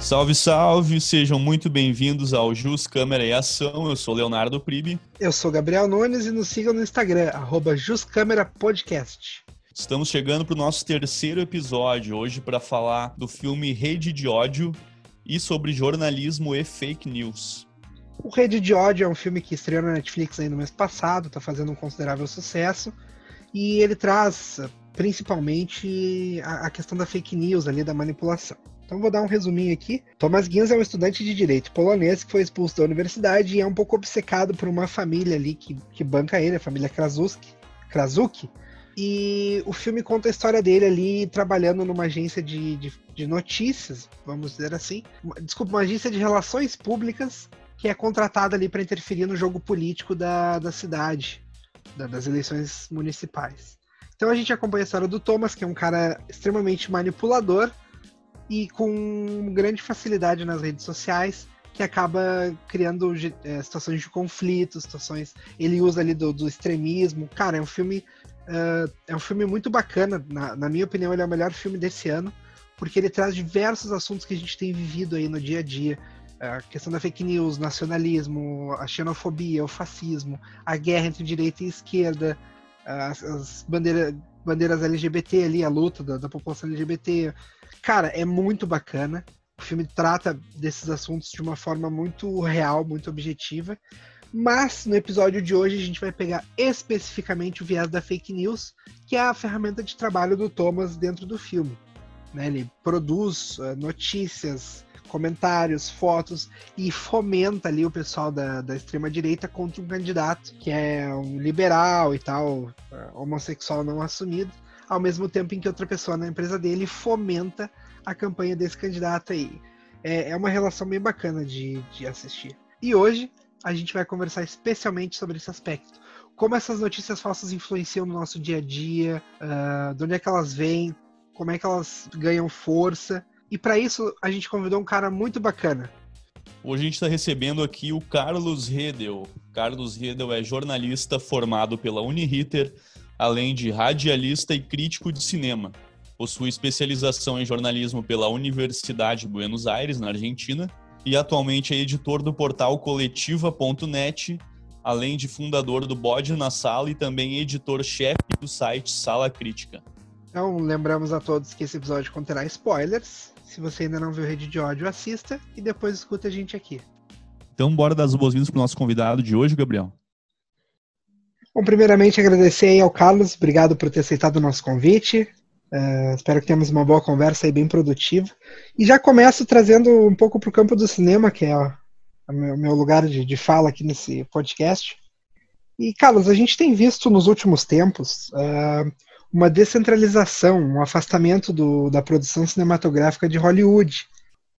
Salve, salve! Sejam muito bem-vindos ao Jus Câmera e Ação. Eu sou Leonardo Pribe. Eu sou Gabriel Nunes e nos sigam no Instagram, arroba Podcast. Estamos chegando para o nosso terceiro episódio, hoje para falar do filme Rede de Ódio e sobre jornalismo e fake news. O Rede de Ódio é um filme que estreou na Netflix aí no mês passado, está fazendo um considerável sucesso, e ele traz principalmente a questão da fake news ali, da manipulação. Então vou dar um resuminho aqui. Thomas Gins é um estudante de direito polonês que foi expulso da universidade e é um pouco obcecado por uma família ali que, que banca ele, a família Krasuski. Krasuki. E o filme conta a história dele ali trabalhando numa agência de, de, de notícias, vamos dizer assim. Desculpa, uma agência de relações públicas que é contratada ali para interferir no jogo político da, da cidade, da, das eleições municipais. Então a gente acompanha a história do Thomas, que é um cara extremamente manipulador, e com grande facilidade nas redes sociais, que acaba criando é, situações de conflito, situações. Ele usa ali do, do extremismo. Cara, é um filme. Uh, é um filme muito bacana. Na, na, minha opinião, ele é o melhor filme desse ano, porque ele traz diversos assuntos que a gente tem vivido aí no dia a dia. A questão da fake news, nacionalismo, a xenofobia, o fascismo, a guerra entre direita e esquerda, as, as bandeira, bandeiras LGBT ali, a luta da, da população LGBT, Cara, é muito bacana. O filme trata desses assuntos de uma forma muito real, muito objetiva. Mas no episódio de hoje a gente vai pegar especificamente o viés da fake news, que é a ferramenta de trabalho do Thomas dentro do filme. Né? Ele produz uh, notícias, comentários, fotos e fomenta ali o pessoal da, da extrema-direita contra um candidato que é um liberal e tal, uh, homossexual não assumido ao mesmo tempo em que outra pessoa na empresa dele fomenta a campanha desse candidato aí. É, é uma relação bem bacana de, de assistir. E hoje a gente vai conversar especialmente sobre esse aspecto. Como essas notícias falsas influenciam no nosso dia a dia, uh, de onde é que elas vêm, como é que elas ganham força. E para isso a gente convidou um cara muito bacana. Hoje a gente está recebendo aqui o Carlos Redel. Carlos Redel é jornalista formado pela Uniriter, além de radialista e crítico de cinema. Possui especialização em jornalismo pela Universidade de Buenos Aires, na Argentina, e atualmente é editor do portal coletiva.net, além de fundador do Bode na Sala e também editor-chefe do site Sala Crítica. Então, lembramos a todos que esse episódio conterá spoilers. Se você ainda não viu Rede de Ódio, assista e depois escuta a gente aqui. Então, bora dar as boas-vindas para o nosso convidado de hoje, Gabriel. Bom, primeiramente agradecer ao Carlos, obrigado por ter aceitado o nosso convite. Uh, espero que tenhamos uma boa conversa e bem produtiva. E já começo trazendo um pouco para o campo do cinema, que é o meu, meu lugar de, de, fala aqui nesse podcast. E, Carlos, a gente tem visto nos últimos tempos uh, uma descentralização, um afastamento do, da produção cinematográfica de Hollywood.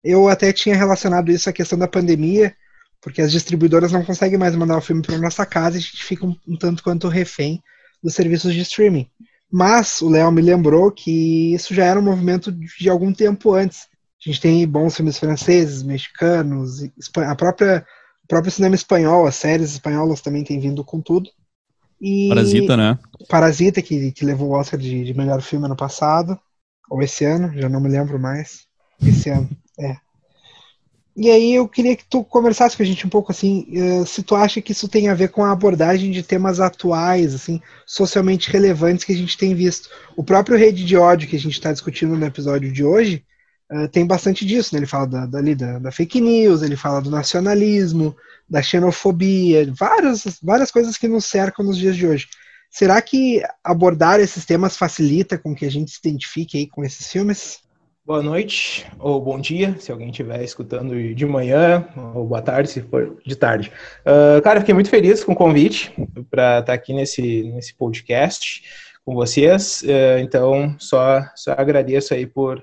Eu até tinha relacionado isso à questão da pandemia, porque as distribuidoras não conseguem mais mandar o filme para nossa casa e a gente fica um, um, tanto quanto refém dos serviços de streaming. Mas o Léo me lembrou que isso já era um movimento de algum tempo antes. A gente tem bons filmes franceses, mexicanos, a própria o próprio cinema espanhol, as séries espanholas também têm vindo com tudo. E Parasita, né? Parasita, que, que levou o Oscar de, de melhor filme ano passado, ou esse ano, já não me lembro mais. Esse ano, é. E aí eu queria que tu conversasse com a gente um pouco assim, uh, se tu acha que isso tem a ver com a abordagem de temas atuais, assim, socialmente relevantes que a gente tem visto. O próprio rede de ódio que a gente está discutindo no episódio de hoje uh, tem bastante disso, né? Ele fala da, da, da, da, fake news, ele fala do nacionalismo, da xenofobia, várias, várias coisas que nos cercam nos dias de hoje. Será que abordar esses temas facilita com que a gente se identifique aí com esses filmes? Boa noite ou bom dia, se alguém estiver escutando de manhã, ou boa tarde, se for de tarde. Uh, cara, fiquei muito feliz com o convite para estar tá aqui nesse, nesse podcast com vocês, uh, então só, só agradeço aí por,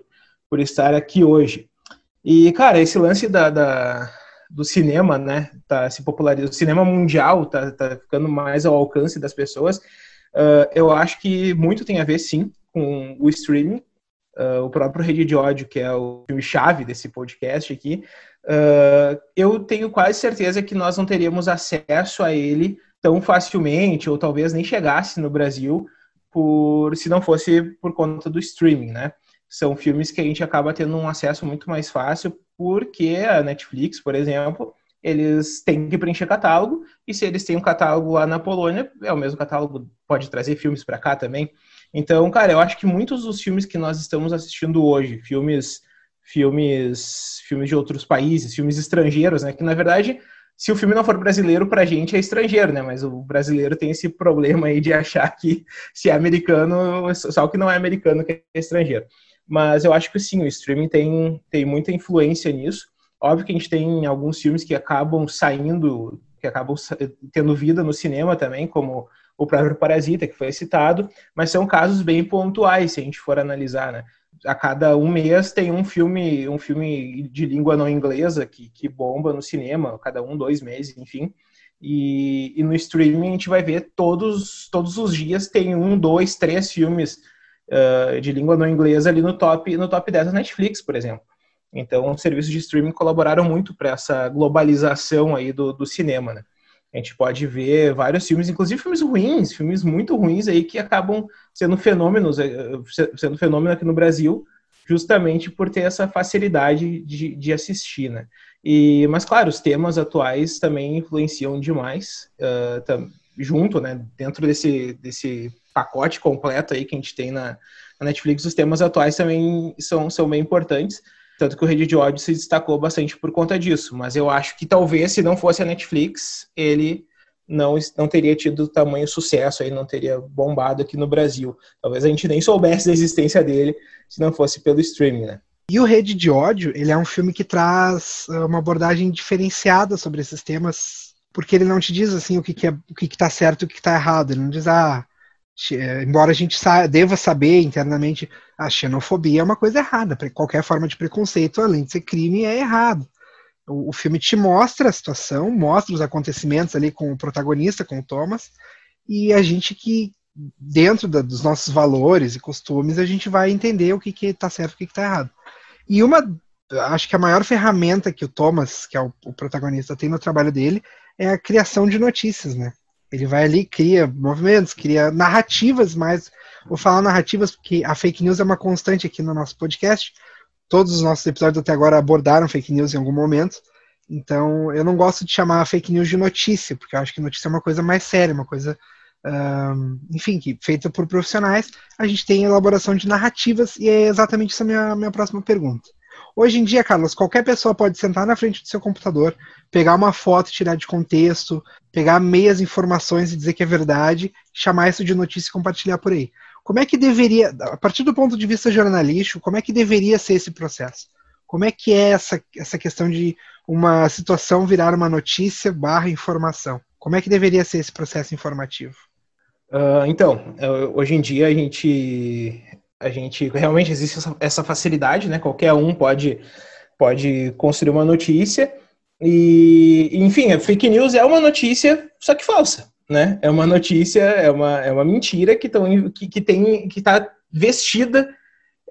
por estar aqui hoje. E, cara, esse lance da, da do cinema, né, tá se popularizando, o cinema mundial tá, tá ficando mais ao alcance das pessoas, uh, eu acho que muito tem a ver, sim, com o streaming, uh, o próprio Rede de Ódio, que é o filme-chave desse podcast aqui, uh, eu tenho quase certeza que nós não teríamos acesso a ele tão facilmente, ou talvez nem chegasse no Brasil, por se não fosse por conta do streaming, né? São filmes que a gente acaba tendo um acesso muito mais fácil porque a Netflix, por exemplo, eles têm que preencher catálogo, e se eles têm um catálogo lá na Polônia, é o mesmo catálogo, pode trazer filmes para cá também. Então, cara, eu acho que muitos dos filmes que nós estamos assistindo hoje, filmes filmes filmes de outros países, filmes estrangeiros, né, que na verdade se o filme não for brasileiro, pra gente é estrangeiro, né? Mas o brasileiro tem esse problema aí de achar que se é americano, só o que não é americano que é estrangeiro. Mas eu acho que sim, o streaming tem, tem muita influência nisso. Óbvio que a gente tem alguns filmes que acabam saindo, que acabam tendo vida no cinema também, como o próprio Parasita, que foi citado, mas são casos bem pontuais, se a gente for analisar, né? A cada um mês tem um filme, um filme de língua não inglesa que, que bomba no cinema, cada um, dois meses, enfim. E, e no streaming a gente vai ver todos, todos os dias tem um, dois, três filmes uh, de língua não inglesa ali no top, no top 10 da Netflix, por exemplo. Então, os serviços de streaming colaboraram muito para essa globalização aí do, do cinema, né? A gente pode ver vários filmes, inclusive filmes ruins, filmes muito ruins aí que acabam sendo fenômenos, eh, sendo fenômeno aqui no Brasil, justamente por ter essa facilidade de, de assistir, né? E, mas claro, os temas atuais também influenciam demais, uh, tam, junto, né? Dentro desse, desse pacote completo aí que a gente tem na, na Netflix, os temas atuais também são, são bem importantes. Tanto que o Rede de Ódio se destacou bastante por conta disso. Mas eu acho que talvez, se não fosse a Netflix, ele não, não teria tido tamanho sucesso aí, não teria bombado aqui no Brasil. Talvez a gente nem soubesse da existência dele se não fosse pelo streaming, né? E o Rede de Ódio, ele é um filme que traz ah, uma abordagem diferenciada sobre esses temas, porque ele não te diz assim o que, que é o que, que tá certo e o que, que tá errado. Ele não diz, ah, embora a gente sa deva saber internamente, a xenofobia é uma coisa errada. Qualquer forma de preconceito, além de ser crime, é errado. O, o, filme te mostra a situação, mostra os acontecimentos ali com o protagonista, com o Thomas, e a gente que, dentro da, dos nossos valores e costumes, a gente vai entender o que está certo e o que está errado. E uma, acho que a maior ferramenta que o Thomas, que é o, o protagonista, tem no trabalho dele é a criação de notícias, né? Ele vai ali, cria movimentos, cria narrativas, mas vou falar narrativas porque a fake news é uma constante aqui no nosso podcast. Todos os nossos episódios até agora abordaram fake news em algum momento. Então, eu não gosto de chamar fake news de notícia, porque eu acho que notícia é uma coisa mais séria, uma coisa, um, enfim, que, feita por profissionais. A gente tem elaboração de narrativas e é exatamente essa a minha, minha próxima pergunta. Hoje em dia, Carlos, qualquer pessoa pode sentar na frente do seu computador, pegar uma foto, tirar de contexto, pegar meias informações e dizer que é verdade, chamar isso de notícia e compartilhar por aí. Como é que deveria, a partir do ponto de vista jornalístico, como é que deveria ser esse processo? Como é que é essa, essa questão de uma situação virar uma notícia barra informação? Como é que deveria ser esse processo informativo? Uh, então, hoje em dia a gente a gente realmente existe essa, essa facilidade, né? Qualquer um pode pode construir uma notícia e, enfim, a fake news é uma notícia só que falsa, né? É uma notícia, é uma, é uma mentira que, tão, que, que tem que está vestida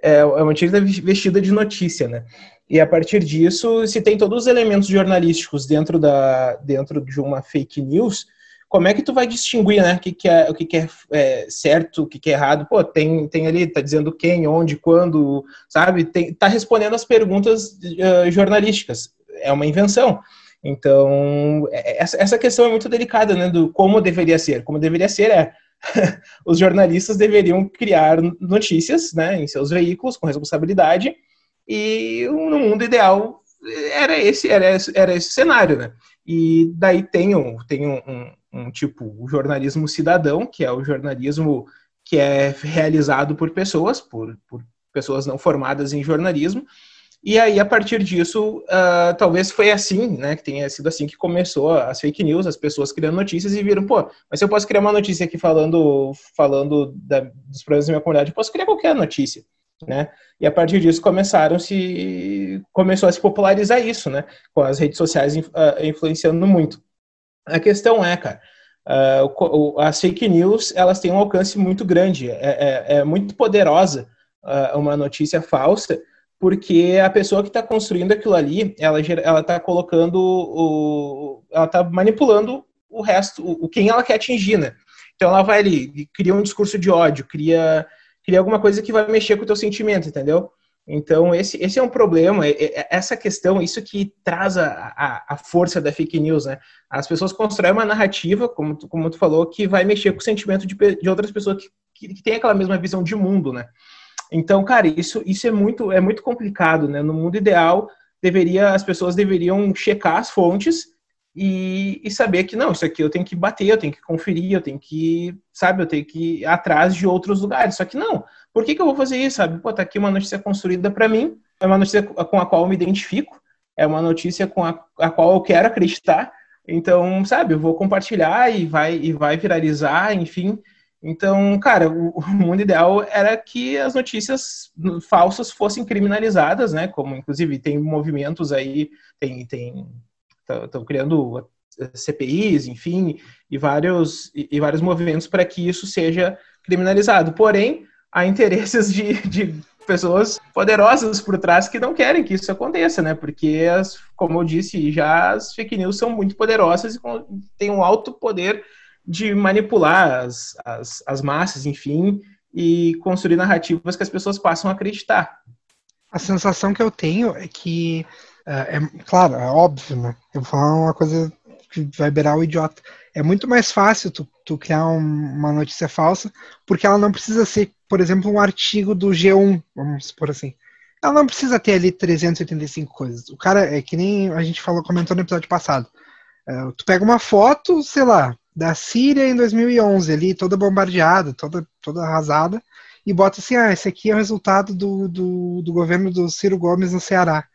é, é uma mentira vestida de notícia, né? E a partir disso, se tem todos os elementos jornalísticos dentro da dentro de uma fake news, como é que tu vai distinguir, né, o que, que é, o que, que é, é, certo, o que, que é errado? Pô, tem, tem ali, tá dizendo quem, onde, quando, sabe? Tem, tá respondendo as perguntas uh, jornalísticas. É uma invenção. Então, é, essa, essa questão é muito delicada, né, do como deveria ser. Como deveria ser é os jornalistas deveriam criar notícias, né, em seus veículos com responsabilidade e no mundo ideal era esse era esse, era esse cenário, né? E daí tem um, tem um, um, um tipo o jornalismo cidadão, que é o jornalismo que é realizado por pessoas, por, por pessoas não formadas em jornalismo. E aí, a partir disso, uh, talvez foi assim, né, que tenha sido assim que começou as fake news, as pessoas criando notícias e viram, pô, mas se eu posso criar uma notícia aqui falando, falando da, dos problemas da minha comunidade, eu posso criar qualquer notícia, né? E a partir disso começaram se começou a se popularizar isso, né? Com as redes sociais uh, influenciando muito. A questão é, cara, uh, as fake news elas têm um alcance muito grande, é, é, é muito poderosa uh, uma notícia falsa, porque a pessoa que está construindo aquilo ali, ela ela está colocando o, ela está manipulando o resto, o, quem ela quer atingir, né? Então ela vai ali, cria um discurso de ódio, cria, cria alguma coisa que vai mexer com o teu sentimento, entendeu? Então, esse, esse é um problema, essa questão, isso que traz a, a, a, força da fake news, né? As pessoas constroem uma narrativa, como tu, como tu falou, que vai mexer com o sentimento de, de outras pessoas que, que, que têm aquela mesma visão de mundo, né? Então, cara, isso, isso é, muito, é muito complicado, né? No mundo ideal, deveria as pessoas deveriam checar as fontes e, e, saber que não, isso aqui eu tenho que bater, eu tenho que conferir, eu tenho que, sabe, eu tenho que ir atrás de outros lugares. Só que não, por que, que eu vou fazer isso, sabe? Pô, tá aqui uma notícia construída para mim, é uma notícia com a qual eu me identifico, é uma notícia com a, a qual eu quero acreditar. Então, sabe, eu vou compartilhar e vai, e vai viralizar, enfim. Então, cara, o, mundo ideal era que as notícias falsas fossem criminalizadas, né? Como, inclusive, tem movimentos aí, tem, tem estão criando CPIs, enfim, e vários, e, e vários movimentos para que isso seja criminalizado. Porém, há interesses de, de pessoas poderosas por trás que não querem que isso aconteça, né? Porque, as, como eu disse, já as fake news são muito poderosas e têm um alto poder de manipular as, as, as massas, enfim, e construir narrativas que as pessoas passam a acreditar. A sensação que eu tenho é que é, é, claro, é óbvio, né? Eu vou falar uma coisa que vai beirar o idiota. É muito mais fácil tu, tu criar um, uma notícia falsa, porque ela não precisa ser, por exemplo, um artigo do G1, vamos supor assim. Ela não precisa ter ali 385 coisas. O cara é que nem a gente falou, comentou no episódio passado. É, tu pega uma foto, sei lá, da Síria em 2011, ali, toda bombardeada, toda, toda arrasada, e bota assim: ah, esse aqui é o resultado do, do, do governo do Ciro Gomes no Ceará.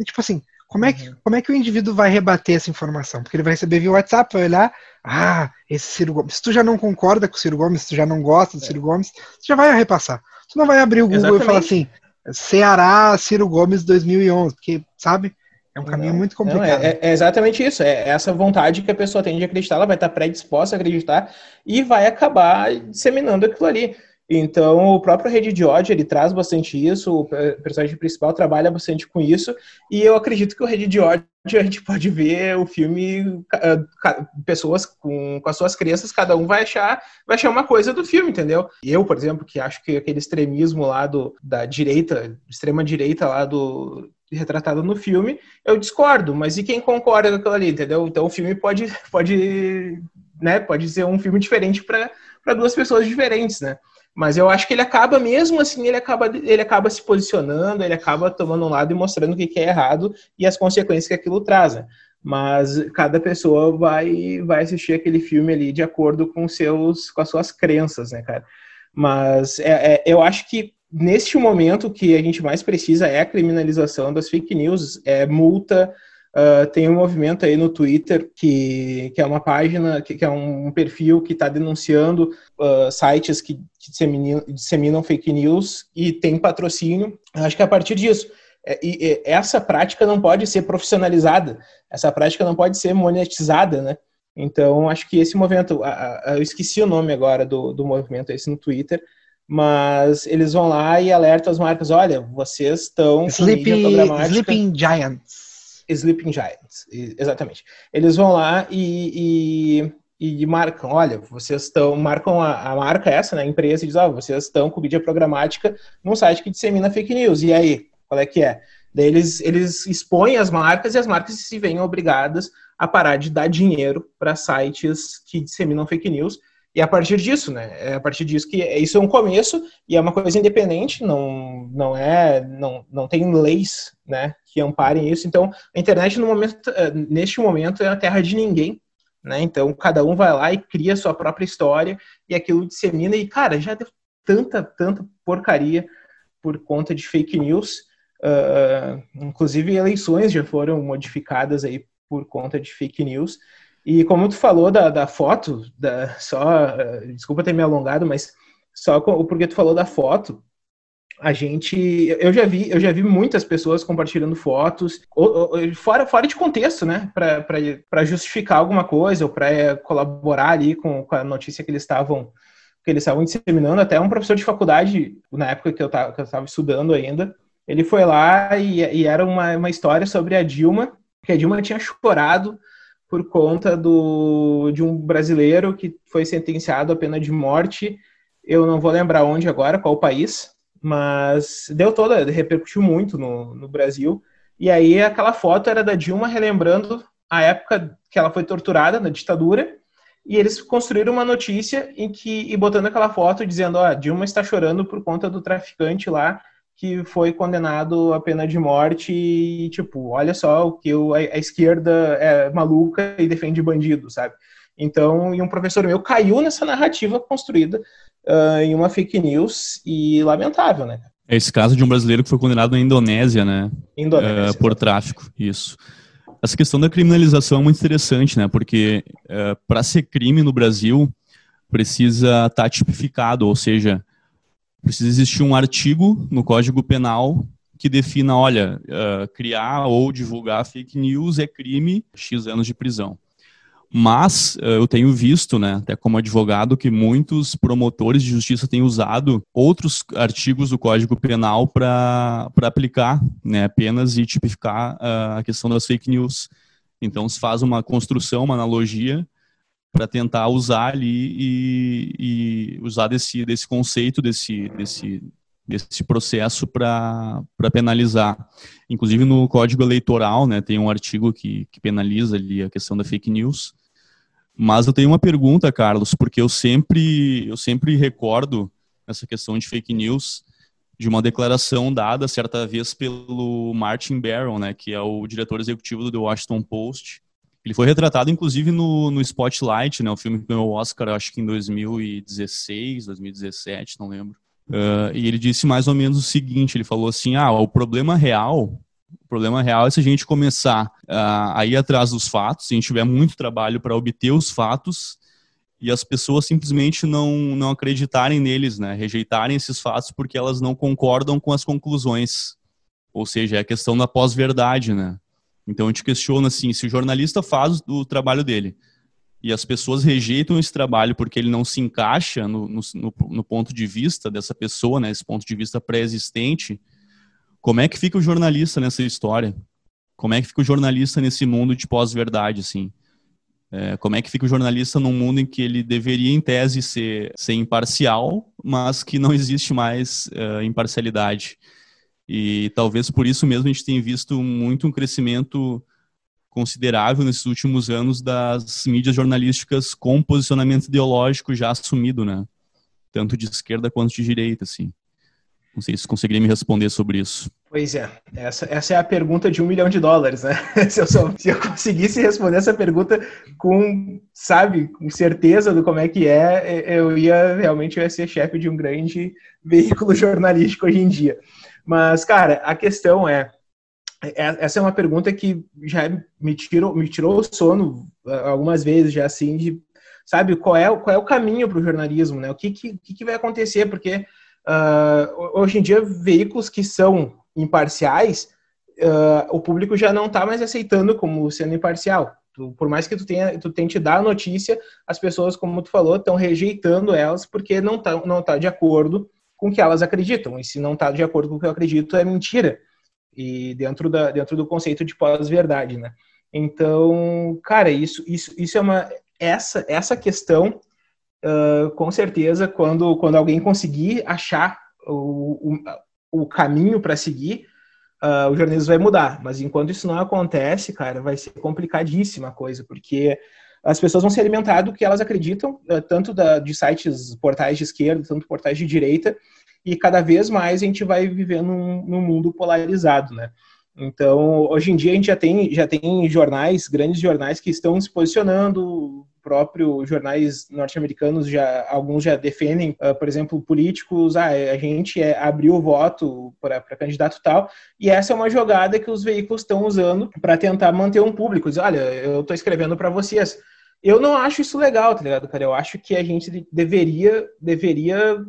E, tipo assim, como é, que, uhum. como é que o indivíduo vai rebater essa informação? Porque ele vai receber via WhatsApp, vai olhar, ah, esse Ciro Gomes. Se tu já não concorda com o Ciro Gomes, se tu já não gosta do é. Ciro Gomes, tu já vai repassar. Tu não vai abrir o Google Exatamente. e falar assim, Ceará, Ciro Gomes 2011, porque, sabe? É um caminho não, muito complicado. Não, é, é, exatamente isso. É essa vontade que a pessoa tem de acreditar, ela vai estar predisposta a acreditar e vai acabar disseminando aquilo ali. Então, o próprio Rede de Ódio, ele traz bastante isso, o personagem principal trabalha bastante com isso, e eu acredito que o Rede de Ódio, a gente pode ver o filme, pessoas com, com as suas crenças, cada um vai achar, vai achar uma coisa do filme, entendeu? Eu, por exemplo, que acho que aquele extremismo lá do, da direita, extrema direita lá do, retratado no filme, eu discordo, mas e quem concorda com aquilo ali, entendeu? Então o filme pode, pode, né, pode ser um filme diferente para duas pessoas diferentes, né? Mas eu acho que ele acaba, mesmo assim, ele acaba, ele acaba se posicionando, ele acaba tomando um lado e mostrando o que é errado e as consequências que aquilo traz. Né? Mas cada pessoa vai, vai assistir aquele filme ali de acordo com, seus, com as suas crenças, né, cara? Mas é, é, eu acho que neste momento o que a gente mais precisa é a criminalização das fake news, é multa, Uh, tem um movimento aí no Twitter que, que é uma página, que, que é um perfil que está denunciando uh, sites que, que disseminam, disseminam, fake news e tem patrocínio. Acho que a partir disso. É, e, essa prática não pode ser profissionalizada, essa prática não pode ser monetizada, né? Então, acho que esse movimento, eu esqueci o nome agora do, do movimento esse no Twitter, mas eles vão lá e alertam as marcas, olha, vocês estão Sleeping, Sleeping Giants. Sleeping Giants, exatamente. Eles vão lá e, e, e marcam, olha, vocês estão, marcam a, a, marca essa, né, a empresa, e diz, ó, oh, vocês estão com mídia programática num site que dissemina fake news, e aí, qual é que é? Daí eles, eles expõem as marcas e as marcas se veem obrigadas a parar de dar dinheiro para sites que disseminam fake news, e a partir disso, né? É a partir disso que isso é um começo e é uma coisa independente, não, não é, não, não tem leis, né, que amparem isso. Então, a internet no momento, eh, neste momento é a terra de ninguém, né? Então, cada um vai lá e cria sua própria história e aquilo dissemina e cara, já deu tanta, tanta porcaria por conta de fake news. Uh, inclusive eleições já foram modificadas aí por conta de fake news. E como tu falou da, da foto, da, só, uh, desculpa ter me alongado, mas só porque tu falou da foto, a gente, eu já vi, eu já vi muitas pessoas compartilhando fotos, ou, ou, fora, fora de contexto, né, para justificar alguma coisa ou para colaborar ali com, com a notícia que eles estavam que eles estavam disseminando. Até um professor de faculdade, na época que eu estava estudando ainda, ele foi lá e, e era uma, uma história sobre a Dilma, que a Dilma tinha chorado por conta do, de um brasileiro que foi sentenciado à pena de morte. Eu não vou lembrar onde agora, qual país, mas deu toda, repercutiu muito no, no Brasil. E aí aquela foto era da Dilma relembrando a época que ela foi torturada na ditadura, e eles construíram uma notícia em que e botando aquela foto dizendo, ó, Dilma está chorando por conta do traficante lá que foi condenado à pena de morte e tipo, olha só o que eu, a, a esquerda é maluca e defende bandido, sabe? Então, e um professor meu caiu nessa narrativa construída uh, em uma fake news e lamentável, né? É esse caso de um brasileiro que foi condenado na Indonésia, né? Indonésia. Uh, por tráfico, isso. Essa questão da criminalização é muito interessante, né? Porque uh, para ser crime no Brasil precisa estar tá tipificado, ou seja, precisa existir um artigo no Código Penal que defina, olha, uh, criar ou divulgar fake news é crime, X anos de prisão. Mas uh, eu tenho visto, né, até como advogado, que muitos promotores de justiça têm usado outros artigos do Código Penal para aplicar né, penas e tipificar uh, a questão das fake news. Então se faz uma construção, uma analogia para tentar usar ali e, e, usar desse, desse conceito, desse, desse, desse processo para penalizar. Inclusive no Código Eleitoral, né, tem um artigo que, que penaliza ali a questão da fake news. Mas eu tenho uma pergunta, Carlos, porque eu sempre, eu sempre recordo essa questão de fake news de uma declaração dada certa vez pelo Martin Barron, né, que é o diretor executivo do The Washington Post, ele foi retratado, inclusive, no, no Spotlight, né? O filme que ganhou o Oscar, acho que em 2016, 2017, não lembro. Uh, e ele disse mais ou menos o seguinte: ele falou assim, ah, o problema real, o problema real é se a gente começar uh, a ir atrás dos fatos, se a gente tiver muito trabalho para obter os fatos e as pessoas simplesmente não, não acreditarem neles, né? Rejeitarem esses fatos porque elas não concordam com as conclusões. Ou seja, é a questão da pós-verdade, né? Então eu te questiono assim, se o jornalista faz o trabalho dele e as pessoas rejeitam esse trabalho porque ele não se encaixa no, no, no ponto de vista dessa pessoa, né, esse ponto de vista pré-existente, como é que fica o jornalista nessa história? Como é que fica o jornalista nesse mundo de pós-verdade, assim? É, como é que fica o jornalista num mundo em que ele deveria, em tese, ser, ser imparcial, mas que não existe mais uh, imparcialidade? E talvez por isso mesmo a gente tenha visto muito um crescimento considerável nesses últimos anos das mídias jornalísticas com posicionamento ideológico já assumido, né? Tanto de esquerda quanto de direita, assim. Não sei se conseguiria me responder sobre isso. Pois é, essa, essa é a pergunta de um milhão de dólares, né? Se eu, só, se eu conseguisse responder essa pergunta com, sabe, com certeza do como é que é, eu ia realmente eu ia ser chefe de um grande veículo jornalístico hoje em dia. Mas, cara, a questão é, é, essa é uma pergunta que já me tirou, me tirou o sono algumas vezes, já assim, de, sabe, qual é, qual é o caminho para o jornalismo, né? O que, que, que vai acontecer? Porque uh, hoje em dia, veículos que são imparciais, uh, o público já não está mais aceitando como sendo imparcial. Tu, por mais que tu, tenha, tu tente dar a notícia, as pessoas, como tu falou, estão rejeitando elas porque não está não tá de acordo com que elas acreditam. E se não está de acordo com o que eu acredito, é mentira. E dentro, da, dentro do conceito de pós-verdade, né? Então, cara, isso, isso, isso é uma. Essa, essa questão, uh, com certeza, quando, quando alguém conseguir achar o, o, o caminho para seguir, uh, o jornalismo vai mudar. Mas enquanto isso não acontece, cara, vai ser complicadíssima a coisa, porque as pessoas vão se alimentar do que elas acreditam, eh, tanto da, de sites, portais de esquerda, tanto portais de direita, e cada vez mais a gente vai vivendo num, num mundo polarizado, né? Então, hoje em dia a gente já tem, já tem jornais, grandes jornais que estão se posicionando, próprio jornais norte-americanos já alguns já defendem, uh, por exemplo, políticos, ah, a gente é, abriu o voto para candidato tal, e essa é uma jogada que os veículos estão usando para tentar manter um público, dizer, olha, eu estou escrevendo para vocês. Eu não acho isso legal, tá ligado, cara? Eu acho que a gente deveria deveria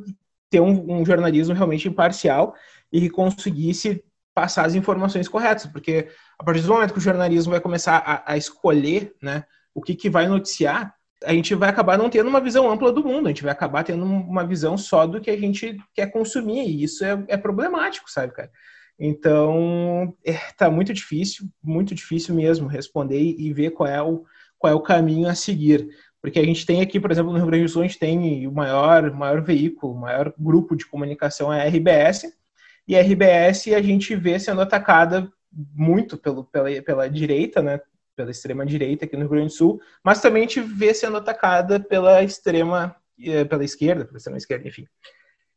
ter um, um jornalismo realmente imparcial e que conseguisse passar as informações corretas, porque a partir do momento que o jornalismo vai começar a, a escolher, né, o que, que vai noticiar, a gente vai acabar não tendo uma visão ampla do mundo, a gente vai acabar tendo uma visão só do que a gente quer consumir, e isso é, é problemático, sabe, cara? Então, é, tá muito difícil, muito difícil mesmo responder e ver qual é o, qual é o caminho a seguir. Porque a gente tem aqui, por exemplo, no Rio Grande do Sul, a gente tem o maior, maior veículo, o maior grupo de comunicação é a RBS, e a RBS a gente vê sendo atacada muito pelo, pela, pela direita, né, pela extrema direita aqui no Rio Grande do Sul, mas também a gente vê sendo atacada pela extrema, eh, pela esquerda, pela extrema esquerda, enfim.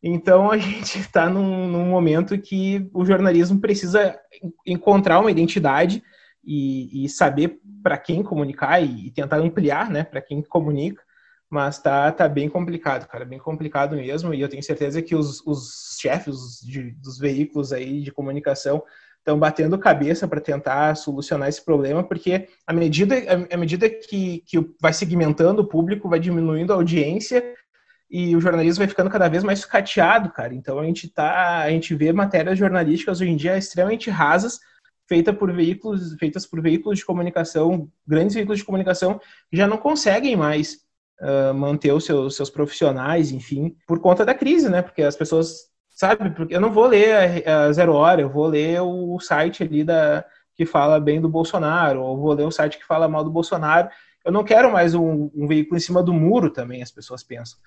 Então a gente está num, num, momento que o jornalismo precisa encontrar uma identidade e, e saber para quem comunicar e, e, tentar ampliar, né, para quem comunica. Mas tá, tá bem complicado, cara, bem complicado mesmo. E eu tenho certeza que os, os chefes de, dos veículos aí de comunicação estão batendo cabeça para tentar solucionar esse problema, porque à medida, à medida que, que vai segmentando o público, vai diminuindo a audiência e o jornalismo vai ficando cada vez mais sucateado, cara. Então a gente tá, a gente vê matérias jornalísticas hoje em dia extremamente rasas, feita por veículos, feitas por veículos de comunicação, grandes veículos de comunicação já não conseguem mais uh, manter os seus, seus profissionais, enfim, por conta da crise, né? Porque as pessoas, sabe, porque eu não vou ler a, a Zero Hora, eu vou ler o site ali da que fala bem do Bolsonaro, ou vou ler o site que fala mal do Bolsonaro. Eu não quero mais um, um veículo em cima do muro também, as pessoas pensam.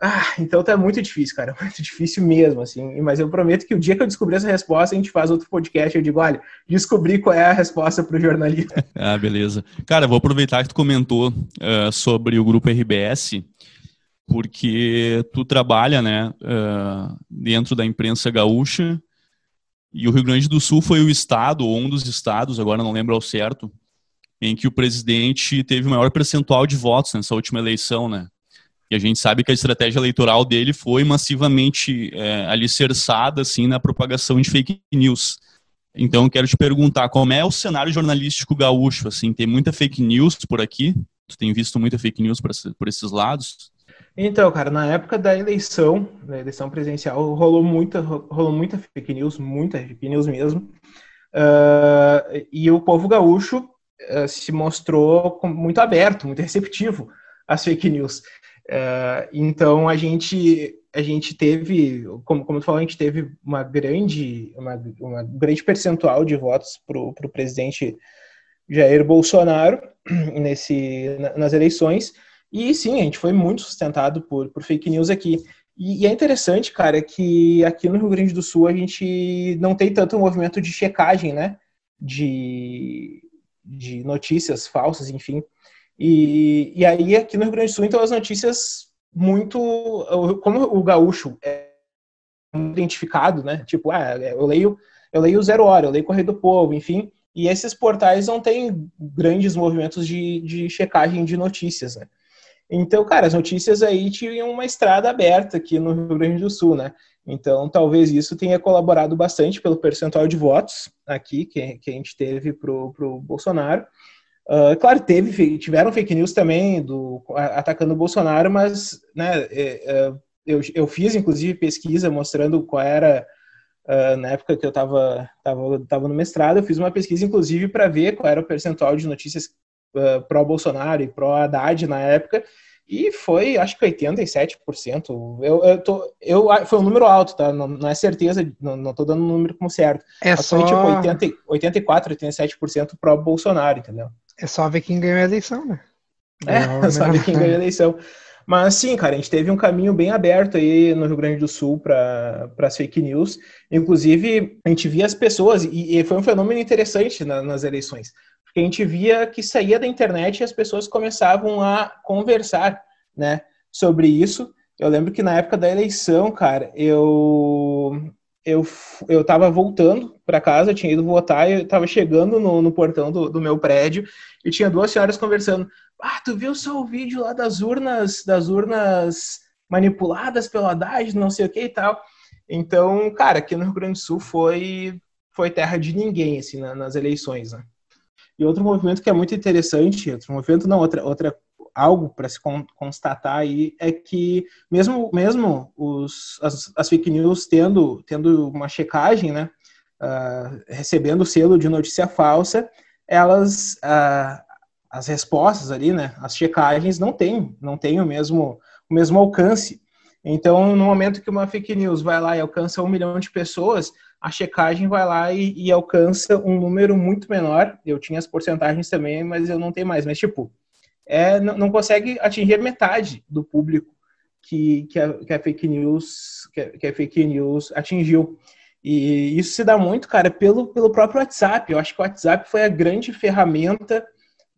Ah, então tá muito difícil, cara, muito difícil mesmo, assim. Mas eu prometo que o dia que eu descobrir essa resposta, a gente faz outro podcast. Eu digo, olha, descobri qual é a resposta para o jornalista. ah, beleza. Cara, vou aproveitar que tu comentou uh, sobre o grupo RBS, porque tu trabalha, né, uh, dentro da imprensa gaúcha. E o Rio Grande do Sul foi o estado, ou um dos estados, agora não lembro ao certo, em que o presidente teve o maior percentual de votos nessa última eleição, né? E a gente sabe que a estratégia eleitoral dele foi massivamente é, alicerçada assim, na propagação de fake news. Então, quero te perguntar, como é o cenário jornalístico gaúcho? Assim, tem muita fake news por aqui? Tu tem visto muita fake news por, esses lados? Então, cara, na época da eleição, da eleição presidencial, rolou muita, rolou muita fake news, muita fake news mesmo. Uh, e o povo gaúcho uh, se mostrou muito aberto, muito receptivo às fake news. Uh, então a gente a gente teve, como, como tu falou, a gente teve uma grande, uma, uma grande percentual de votos para o presidente Jair Bolsonaro nesse, nas eleições. E sim, a gente foi muito sustentado por, por fake news aqui. E, e, é interessante, cara, que aqui no Rio Grande do Sul a gente não tem tanto movimento de checagem, né? De, de notícias falsas, enfim. E, e aí, aqui no Rio Grande do Sul, então, as notícias muito. Como o gaúcho é identificado, né? Tipo, ah, eu leio, eu leio Zero Hora, eu leio Correio do Povo, enfim. E esses portais não têm grandes movimentos de, de checagem de notícias, né? Então, cara, as notícias aí tinham uma estrada aberta aqui no Rio Grande do Sul, né? Então, talvez isso tenha colaborado bastante pelo percentual de votos aqui que, que a gente teve pro, pro Bolsonaro. Uh, claro, teve, tiveram fake news também do, atacando o Bolsonaro, mas né, é, é, eu, eu fiz inclusive pesquisa mostrando qual era, uh, na época que eu estava tava, tava no mestrado, eu fiz uma pesquisa inclusive para ver qual era o percentual de notícias uh, pró-Bolsonaro e pró-Haddad na época, e foi, acho que 87%. Eu, eu, tô, eu, foi um número alto, tá? Não, não é certeza, não, não tô dando um número como certo. É só... Foi tipo 80, 84, 87% pró-Bolsonaro, entendeu? É só ver quem ganhou a eleição, né? É, só ver quem ganhou a eleição. Mas sim, cara, a gente teve um caminho bem aberto aí no Rio Grande do Sul para as fake news. Inclusive, a gente via as pessoas, e, e foi um fenômeno interessante na, nas eleições, porque a gente via que saía da internet e as pessoas começavam a conversar né, sobre isso. Eu lembro que na época da eleição, cara, eu eu, eu tava voltando para casa, tinha ido votar, eu tava chegando no, no portão do, do, meu prédio e tinha duas senhoras conversando. Ah, tu viu só o vídeo lá das urnas, das urnas manipuladas pelo Haddad, não sei o que e tal. Então, cara, aqui no Rio Grande do Sul foi, foi terra de ninguém, assim, na, nas eleições, né? E outro movimento que é muito interessante, outro movimento, não, outra, outra algo para se constatar aí é que mesmo mesmo os, as, as, fake news tendo tendo uma checagem, né, uh, recebendo o selo de notícia falsa, elas uh, as respostas ali, né, as checagens não têm não têm o mesmo o mesmo alcance. Então, no momento que uma fake news vai lá e alcança um milhão de pessoas, a checagem vai lá e, e alcança um número muito menor. Eu tinha as porcentagens também, mas eu não tenho mais. Mas, tipo, é, não, não consegue atingir metade do público que, que, a, que a fake news que a, que a fake news atingiu. E isso se dá muito, cara, pelo, pelo próprio WhatsApp. Eu acho que o WhatsApp foi a grande ferramenta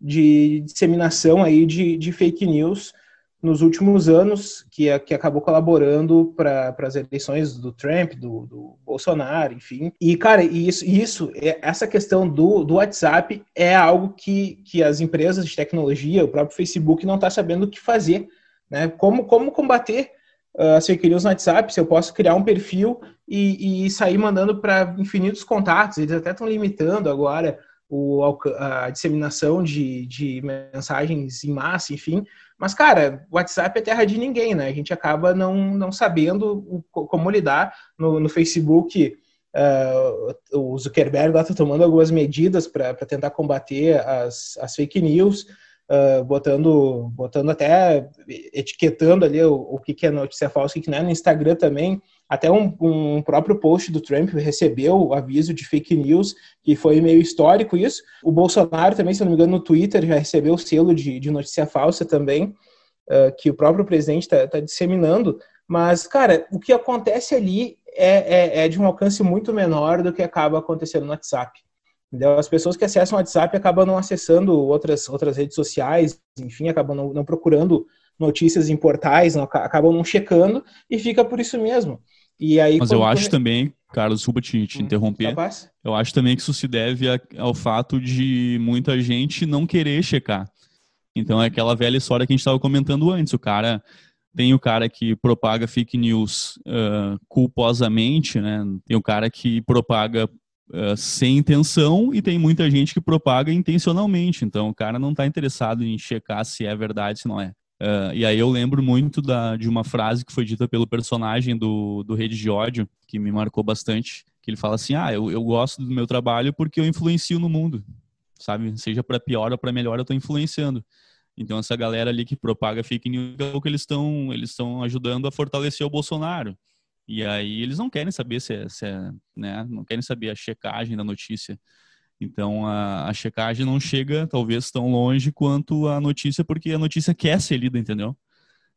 de disseminação aí de, de fake news nos últimos anos, que, que acabou colaborando para as eleições do Trump, do, do, Bolsonaro, enfim. E, cara, isso, isso é, essa questão do, do WhatsApp é algo que, que as empresas de tecnologia, o próprio Facebook, não está sabendo o que fazer. Né? Como, como combater uh, as fake news no WhatsApp? Se eu posso criar um perfil e, e sair mandando para infinitos contatos, eles até estão limitando agora o, a disseminação de, de mensagens em massa, enfim. Mas, cara, WhatsApp é terra de ninguém, né? A gente acaba não, não sabendo o, como lidar. No, no Facebook, uh, o Zuckerberg está tomando algumas medidas para tentar combater as, as fake news, uh, botando, botando até, etiquetando ali o, o que, que é notícia falsa o que não é. No Instagram também, até um, um, próprio post do Trump recebeu o aviso de fake news, que foi meio histórico isso. O Bolsonaro também, se não me engano, no Twitter já recebeu o selo de, de notícia falsa também, uh, que o próprio presidente está tá disseminando. Mas, cara, o que acontece ali é, é, é, de um alcance muito menor do que acaba acontecendo no WhatsApp. Entendeu? As pessoas que acessam o WhatsApp acabam não acessando outras, outras redes sociais, enfim, acabam não, não procurando notícias em portais, não, acabam não checando e fica por isso mesmo. E aí, Mas eu acho também, Carlos, desculpa te, te hum, interromper. Eu acho também que isso se deve a, ao fato de muita gente não querer checar. Então é aquela velha história que a gente estava comentando antes. O cara tem o cara que propaga fake news uh, culposamente, né? Tem o cara que propaga uh, sem intenção e tem muita gente que propaga intencionalmente. Então o cara não está interessado em checar se é verdade, se não é. Uh, e aí eu lembro muito da, de uma frase que foi dita pelo personagem do, do Rede de Ódio, que me marcou bastante, que ele fala assim, ah, eu, eu gosto do meu trabalho porque eu influencio no mundo, sabe? Seja para pior ou para melhor, eu estou influenciando. Então essa galera ali que propaga fake news, é o que eles estão eles estão ajudando a fortalecer o Bolsonaro. E aí eles não querem saber se é, se é né? Não querem saber a checagem da notícia. Então a, a, checagem não chega talvez tão longe quanto a notícia, porque a notícia quer ser lida, entendeu?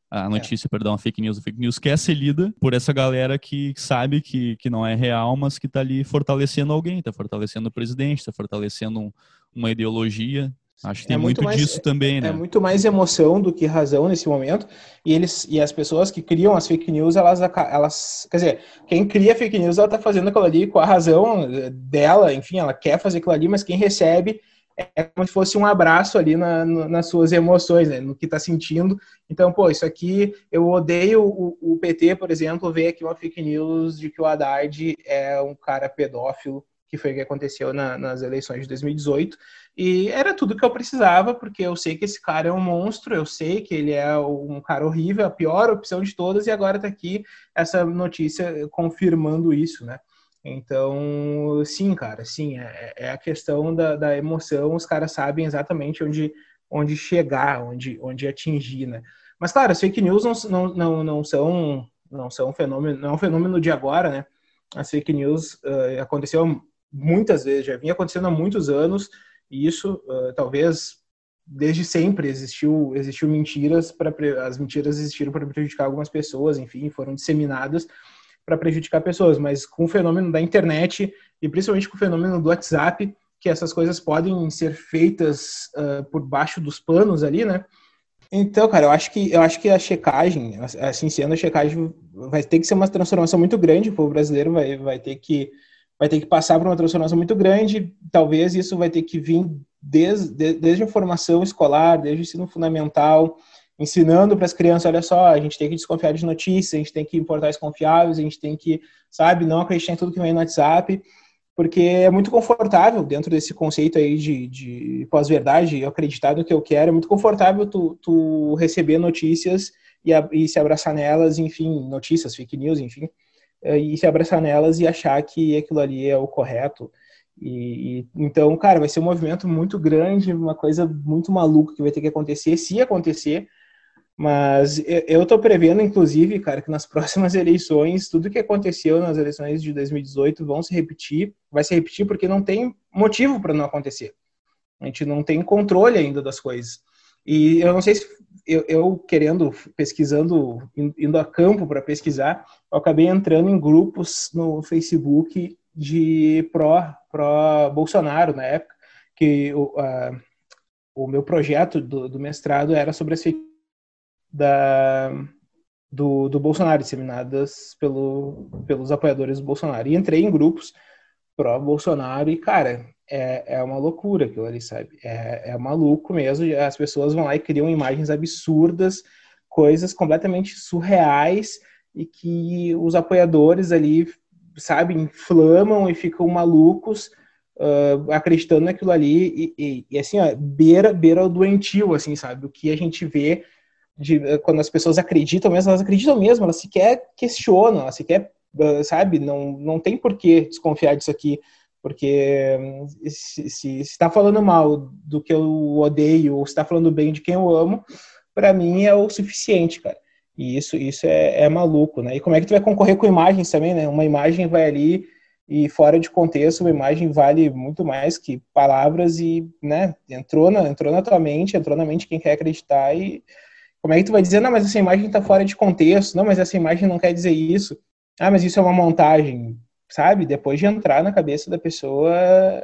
A é. notícia, é. perdão, a fake news. A fake news quer ser lida por essa galera que sabe que, que não é real, mas que está ali fortalecendo alguém, está fortalecendo o presidente, está fortalecendo um, uma ideologia. Acho que tem é muito, muito mais, disso também, é né? É muito mais emoção do que razão nesse momento. E eles e as pessoas que criam as fake news, elas, elas quer dizer, quem cria fake news, ela tá fazendo aquilo ali com a razão dela, enfim, ela quer fazer aquilo ali, mas quem recebe é como se fosse um abraço ali na, no, nas suas emoções, né, no que está sentindo. Então, pô, isso aqui, eu odeio o, o, PT, por exemplo, ver aqui uma fake news de que o Haddad é um cara pedófilo que foi o que aconteceu na, nas eleições de 2018. E era tudo que eu precisava, porque eu sei que esse cara é um monstro, eu sei que ele é um cara horrível, a pior opção de todas, e agora está aqui essa notícia confirmando isso, né? Então, sim, cara, sim, é, é a questão da, da, emoção, os caras sabem exatamente onde, onde chegar, onde, onde atingir, né? Mas, claro, as fake news não, não, não, não são não são um fenômeno, não é um fenômeno de agora, né? As fake news uh, aconteceu muitas vezes, já vinha acontecendo há muitos anos, e isso uh, talvez desde sempre existiu existiu mentiras para as mentiras existiram para prejudicar algumas pessoas, enfim, foram disseminadas para prejudicar pessoas, mas com o fenômeno da internet e principalmente com o fenômeno do WhatsApp, que essas coisas podem ser feitas uh, por baixo dos panos ali, né? Então, cara, eu acho que eu acho que a checagem, assim sendo a checagem, vai ter que ser uma transformação muito grande, o povo brasileiro vai, vai ter que vai ter que passar por uma transformação muito grande. Talvez isso vai ter que vir desde, desde a formação escolar, desde o ensino fundamental, ensinando para as crianças, olha só, a gente tem que desconfiar de notícias, a gente tem que importar portais confiáveis, a gente tem que, sabe, não acreditar em tudo que vem no WhatsApp, porque é muito confortável dentro desse conceito aí de, de pós-verdade, acreditar no que eu quero, é muito confortável tu, tu receber notícias e, a, e se abraçar nelas, enfim, notícias, fake news, enfim, e se abraçar nelas e achar que aquilo ali é o correto. E, e, então, cara, vai ser um movimento muito grande, uma coisa muito maluca que vai ter que acontecer, se acontecer. Mas eu estou prevendo, inclusive, cara, que nas próximas eleições, tudo que aconteceu nas eleições de 2018 vão se repetir. Vai se repetir porque não tem motivo para não acontecer. A gente não tem controle ainda das coisas. E eu não sei se eu, eu querendo, pesquisando, indo a campo para pesquisar, eu acabei entrando em grupos no Facebook de pró, pró Bolsonaro na época, que o, a, o meu projeto do, do, mestrado era sobre as da, do, do Bolsonaro, disseminadas pelo, pelos apoiadores do Bolsonaro. E entrei em grupos pró-Bolsonaro e, cara, é, é uma loucura aquilo ali, sabe? É, é maluco mesmo. As pessoas vão lá e criam imagens absurdas, coisas completamente surreais e que os apoiadores ali, sabe, inflamam e ficam malucos uh, acreditando naquilo ali e, e, e, assim, ó, beira, beira o doentio, assim, sabe? O que a gente vê de, quando as pessoas acreditam mesmo, elas acreditam mesmo, elas sequer questionam, elas sequer, uh, sabe, não, não tem por que desconfiar disso aqui, porque hum, se está falando mal do que eu odeio ou está falando bem de quem eu amo, para mim é o suficiente, cara. E isso, isso é, é, maluco, né? E como é que tu vai concorrer com imagens também, né? Uma imagem vai ali e fora de contexto, uma imagem vale muito mais que palavras e, né, entrou na, entrou na tua mente, entrou na mente quem quer acreditar e como é que tu vai dizer, não, mas essa imagem está fora de contexto, não, mas essa imagem não quer dizer isso, ah, mas isso é uma montagem, sabe? Depois de entrar na cabeça da pessoa,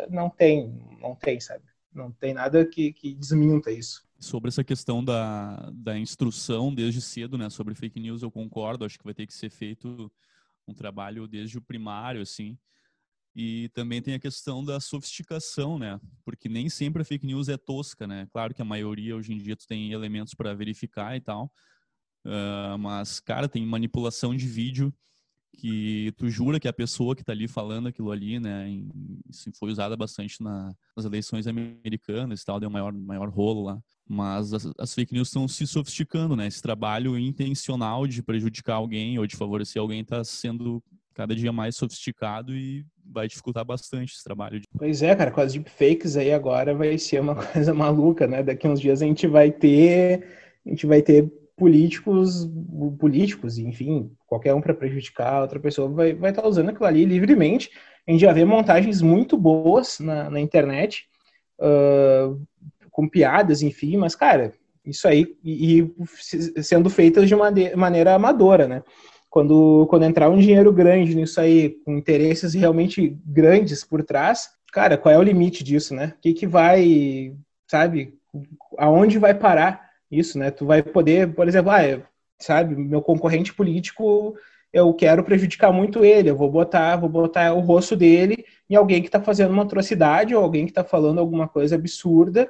não tem, não tem, sabe? Não tem nada que, que desminta isso. Sobre essa questão da, da instrução desde cedo, né, sobre fake news, eu concordo, acho que vai ter que ser feito um trabalho desde o primário, assim, e também tem a questão da sofisticação, né? Porque nem sempre a fake news é tosca, né? Claro que a maioria hoje em dia tu tem elementos para verificar e tal, uh, mas cara tem manipulação de vídeo que tu jura que a pessoa que está ali falando aquilo ali, né? Isso foi usada bastante na, nas eleições americanas e tal, deu maior maior rolo lá. Mas as, as fake news estão se sofisticando, né? Esse trabalho intencional de prejudicar alguém ou de favorecer alguém está sendo cada dia mais sofisticado e vai dificultar bastante esse trabalho. Pois é, cara, com as deepfakes aí agora vai ser uma coisa maluca, né? Daqui uns dias a gente vai ter, a gente vai ter políticos, políticos, enfim, qualquer um para prejudicar outra pessoa vai vai estar tá usando aquilo ali livremente. A gente já vê montagens muito boas na, na internet, uh, com piadas, enfim, mas, cara, isso aí, e, e sendo feitas de uma maneira amadora, né? quando, quando entrar um dinheiro grande nisso aí, com interesses realmente grandes por trás, cara, qual é o limite disso, né? O que, que vai, sabe, aonde vai parar isso, né? Tu vai poder, por exemplo, ah, sabe, meu concorrente político, eu quero prejudicar muito ele, eu vou botar, vou botar o rosto dele em alguém que está fazendo uma atrocidade ou alguém que está falando alguma coisa absurda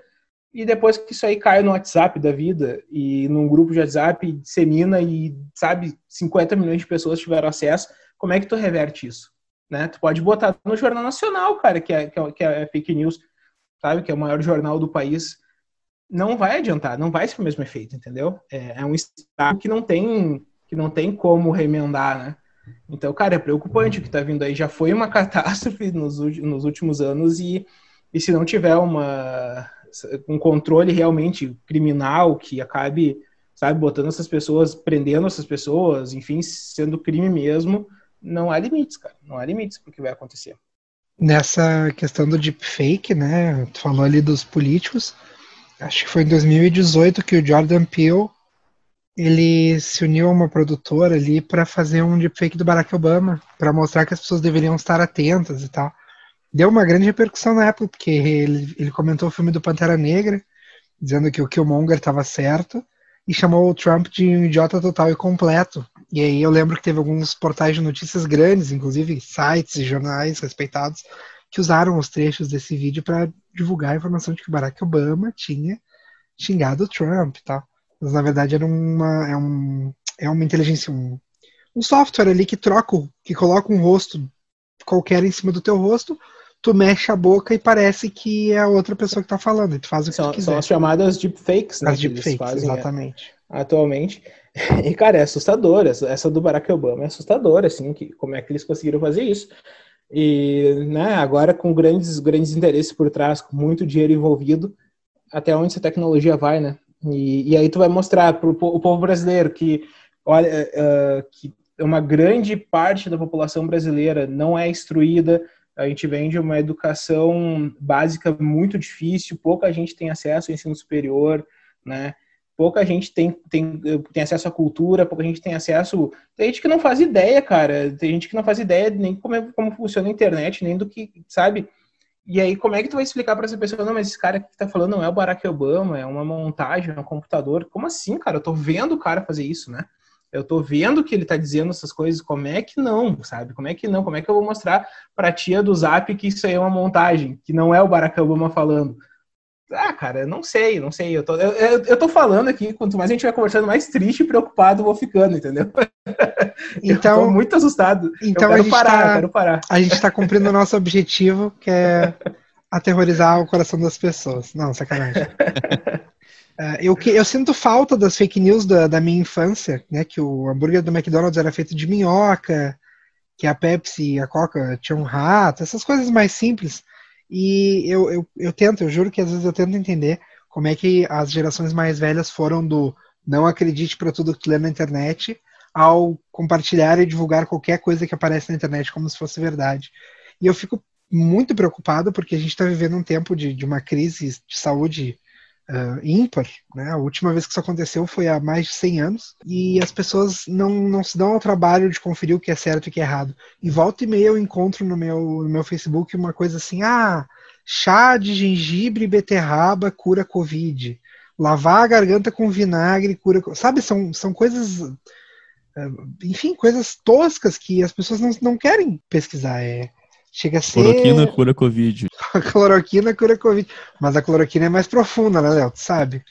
e depois que isso aí cai no WhatsApp da vida e num grupo de WhatsApp dissemina e, sabe, 50 milhões de pessoas tiveram acesso, como é que tu reverte isso? Né? Tu pode botar no Jornal Nacional, cara, que é, que é, que é fake news, sabe, que é o maior jornal do país. Não vai adiantar, não vai ser o mesmo efeito, entendeu? É, é um estado que não tem que não tem como remendar, né? Então, cara, é preocupante o que tá vindo aí. Já foi uma catástrofe nos, nos últimos anos e, e se não tiver uma um controle realmente criminal que acabe, sabe, botando essas pessoas, prendendo essas pessoas, enfim, sendo crime mesmo, não há limites, cara. Não há limites para o que vai acontecer. Nessa questão do deepfake, né? Tu falou ali dos políticos. Acho que foi em 2018 que o Jordan Peele ele se uniu a uma produtora ali para fazer um deepfake do Barack Obama, para mostrar que as pessoas deveriam estar atentas e tal deu uma grande repercussão na época, porque ele, ele comentou o filme do Pantera Negra, dizendo que o Killmonger estava certo, e chamou o Trump de um idiota total e completo. E aí eu lembro que teve alguns portais de notícias grandes, inclusive sites e jornais respeitados, que usaram os trechos desse vídeo para divulgar a informação de que Barack Obama tinha xingado o Trump e tal. Mas na verdade era uma, é, um, é uma inteligência, um, um software ali que troca, que coloca um rosto qualquer em cima do teu rosto tu mexe a boca e parece que é a outra pessoa que tá falando, e tu faz o que são, tu quiser. São as chamadas deepfakes, né? As deepfakes, é, exatamente. Atualmente. E, cara, é assustador. Essa do Barack Obama é assustadora, assim, que, como é que eles conseguiram fazer isso. E, né, agora com grandes, grandes interesses por trás, com muito dinheiro envolvido, até onde essa tecnologia vai, né? E, e aí tu vai mostrar para o povo brasileiro que, olha, uh, que uma grande parte da população brasileira não é instruída, a gente vem de uma educação básica muito difícil, pouca gente tem acesso ao ensino superior, né? Pouca gente tem, tem, tem acesso à cultura, pouca gente tem acesso. Tem gente que não faz ideia, cara. Tem gente que não faz ideia nem como, é, como funciona a internet, nem do que, sabe? E aí, como é que tu vai explicar para essa pessoa, não, mas esse cara que tá falando não é o Barack Obama, é uma montagem, é um computador. Como assim, cara? Eu tô vendo o cara fazer isso, né? Eu tô vendo que ele tá dizendo essas coisas, como é que não, sabe? Como é que não? Como é que eu vou mostrar pra tia do Zap que isso aí é uma montagem, que não é o Barack Obama falando? Ah, cara, não sei, não sei. Eu tô, eu, eu, eu tô falando aqui, quanto mais a gente vai conversando, mais triste e preocupado eu vou ficando, entendeu? Então, eu tô muito assustado. Então eu quero parar, tá, eu quero parar. A gente tá cumprindo o nosso objetivo, que é aterrorizar o coração das pessoas. Não, sacanagem. Uh, eu, eu sinto falta das fake news da, da minha infância, né? Que o hambúrguer do McDonald's era feito de minhoca, que a Pepsi e a Coca tinham um rato, essas coisas mais simples. E eu, eu, eu tento, eu juro que às vezes eu tento entender como é que as gerações mais velhas foram do não acredite para tudo que lê na internet ao compartilhar e divulgar qualquer coisa que aparece na internet como se fosse verdade. E eu fico muito preocupado porque a gente está vivendo um tempo de, de uma crise de saúde uh, ímpar. Né? A última vez que isso aconteceu foi há mais de 100 anos e as pessoas não, não se dão ao trabalho de conferir o que é certo e o que é errado. E volta e meia eu encontro no meu, no meu Facebook uma coisa assim: ah, chá de gengibre e beterraba cura Covid. Lavar a garganta com vinagre cura. Sabe, são, são coisas enfim, coisas toscas que as pessoas não, não querem pesquisar. É, Chega a ser. Cloroquina cura Covid. a cloroquina cura Covid. Mas a cloroquina é mais profunda, né, Léo? Tu sabe?